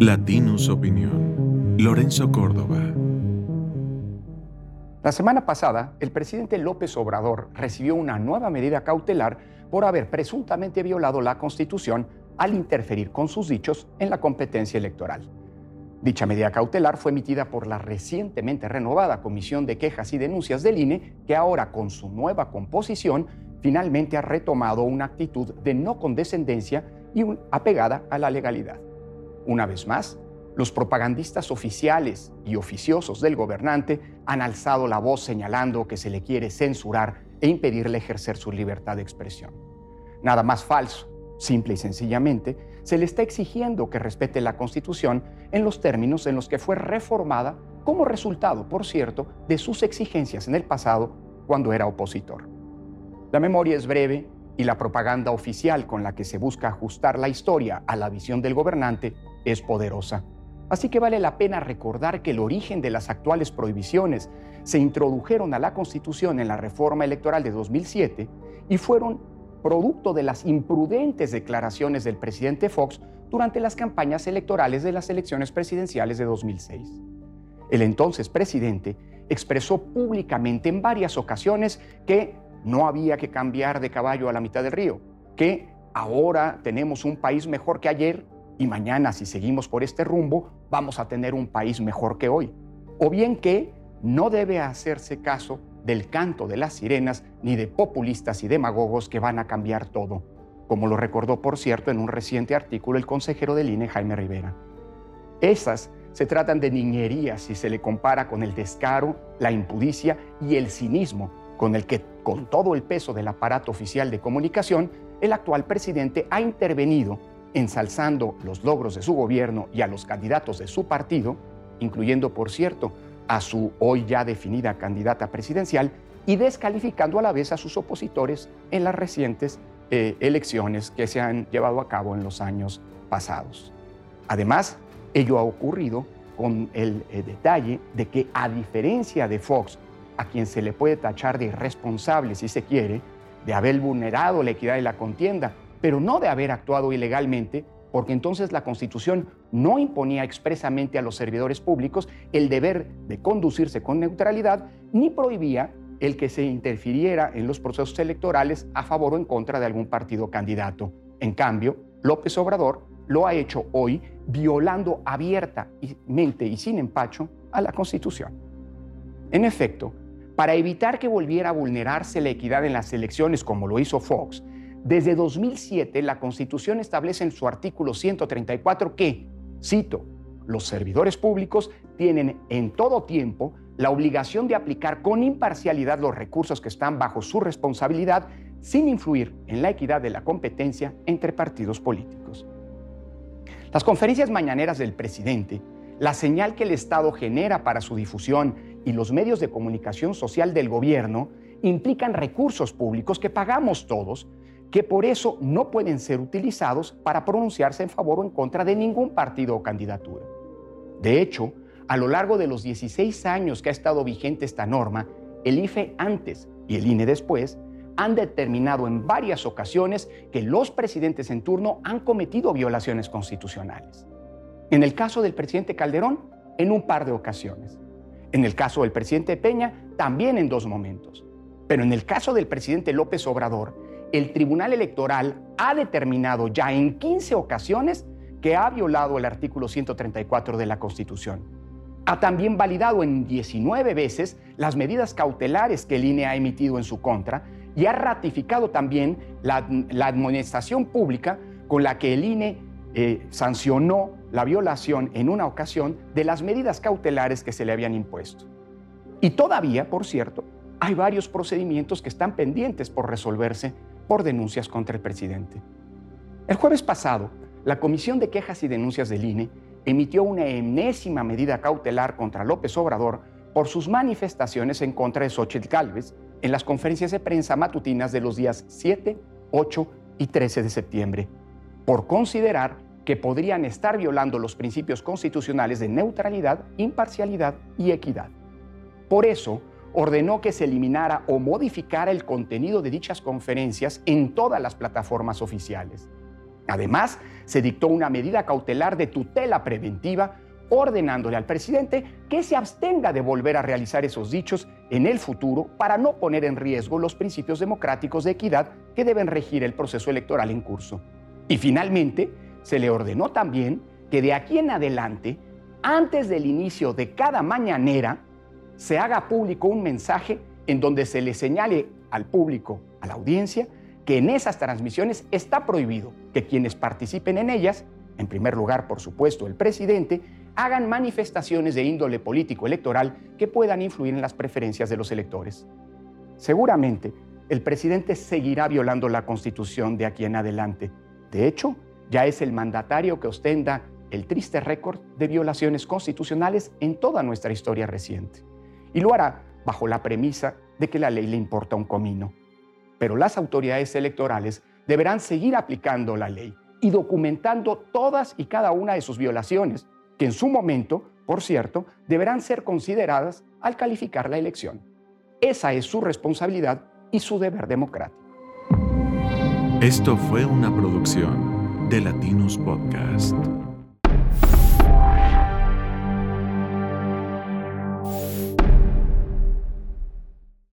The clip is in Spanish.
Latinus Opinión. Lorenzo Córdoba. La semana pasada, el presidente López Obrador recibió una nueva medida cautelar por haber presuntamente violado la Constitución al interferir con sus dichos en la competencia electoral. Dicha medida cautelar fue emitida por la recientemente renovada Comisión de Quejas y Denuncias del INE, que ahora con su nueva composición finalmente ha retomado una actitud de no condescendencia y apegada a la legalidad. Una vez más, los propagandistas oficiales y oficiosos del gobernante han alzado la voz señalando que se le quiere censurar e impedirle ejercer su libertad de expresión. Nada más falso, simple y sencillamente, se le está exigiendo que respete la Constitución en los términos en los que fue reformada como resultado, por cierto, de sus exigencias en el pasado cuando era opositor. La memoria es breve y la propaganda oficial con la que se busca ajustar la historia a la visión del gobernante es poderosa. Así que vale la pena recordar que el origen de las actuales prohibiciones se introdujeron a la Constitución en la reforma electoral de 2007 y fueron producto de las imprudentes declaraciones del presidente Fox durante las campañas electorales de las elecciones presidenciales de 2006. El entonces presidente expresó públicamente en varias ocasiones que no había que cambiar de caballo a la mitad del río, que ahora tenemos un país mejor que ayer y mañana si seguimos por este rumbo vamos a tener un país mejor que hoy. O bien que no debe hacerse caso del canto de las sirenas ni de populistas y demagogos que van a cambiar todo, como lo recordó por cierto en un reciente artículo el consejero del INE Jaime Rivera. Esas se tratan de niñerías si se le compara con el descaro, la impudicia y el cinismo con el que, con todo el peso del aparato oficial de comunicación, el actual presidente ha intervenido ensalzando los logros de su gobierno y a los candidatos de su partido, incluyendo, por cierto, a su hoy ya definida candidata presidencial, y descalificando a la vez a sus opositores en las recientes eh, elecciones que se han llevado a cabo en los años pasados. Además, ello ha ocurrido con el eh, detalle de que, a diferencia de Fox, a quien se le puede tachar de irresponsable, si se quiere, de haber vulnerado la equidad de la contienda, pero no de haber actuado ilegalmente, porque entonces la Constitución no imponía expresamente a los servidores públicos el deber de conducirse con neutralidad, ni prohibía el que se interfiriera en los procesos electorales a favor o en contra de algún partido candidato. En cambio, López Obrador lo ha hecho hoy violando abiertamente y sin empacho a la Constitución. En efecto, para evitar que volviera a vulnerarse la equidad en las elecciones como lo hizo Fox, desde 2007 la Constitución establece en su artículo 134 que, cito, los servidores públicos tienen en todo tiempo la obligación de aplicar con imparcialidad los recursos que están bajo su responsabilidad sin influir en la equidad de la competencia entre partidos políticos. Las conferencias mañaneras del presidente, la señal que el Estado genera para su difusión y los medios de comunicación social del gobierno implican recursos públicos que pagamos todos, que por eso no pueden ser utilizados para pronunciarse en favor o en contra de ningún partido o candidatura. De hecho, a lo largo de los 16 años que ha estado vigente esta norma, el IFE antes y el INE después han determinado en varias ocasiones que los presidentes en turno han cometido violaciones constitucionales. En el caso del presidente Calderón, en un par de ocasiones. En el caso del presidente Peña, también en dos momentos. Pero en el caso del presidente López Obrador, el Tribunal Electoral ha determinado ya en 15 ocasiones que ha violado el artículo 134 de la Constitución. Ha también validado en 19 veces las medidas cautelares que el INE ha emitido en su contra y ha ratificado también la, administración pública con la que el INE eh, sancionó la violación en una ocasión de las medidas cautelares que se le habían impuesto. Y todavía, por cierto, hay varios procedimientos que están pendientes por resolverse por denuncias contra el presidente. El jueves pasado, la Comisión de Quejas y Denuncias del INE emitió una enésima medida cautelar contra López Obrador por sus manifestaciones en contra de Xochitl Gálvez en las conferencias de prensa matutinas de los días 7, 8 y 13 de septiembre, por considerar que podrían estar violando los principios constitucionales de neutralidad, imparcialidad y equidad. Por eso, ordenó que se eliminara o modificara el contenido de dichas conferencias en todas las plataformas oficiales. Además, se dictó una medida cautelar de tutela preventiva ordenándole al presidente que se abstenga de volver a realizar esos dichos en el futuro para no poner en riesgo los principios democráticos de equidad que deben regir el proceso electoral en curso. Y finalmente, se le ordenó también que de aquí en adelante, antes del inicio de cada mañanera, se haga público un mensaje en donde se le señale al público, a la audiencia, que en esas transmisiones está prohibido que quienes participen en ellas, en primer lugar, por supuesto, el presidente, hagan manifestaciones de índole político electoral que puedan influir en las preferencias de los electores. Seguramente, el presidente seguirá violando la Constitución de aquí en adelante. De hecho, ya es el mandatario que ostenta el triste récord de violaciones constitucionales en toda nuestra historia reciente. Y lo hará bajo la premisa de que la ley le importa un comino. Pero las autoridades electorales deberán seguir aplicando la ley y documentando todas y cada una de sus violaciones, que en su momento, por cierto, deberán ser consideradas al calificar la elección. Esa es su responsabilidad y su deber democrático. Esto fue una producción de Latinos Podcast.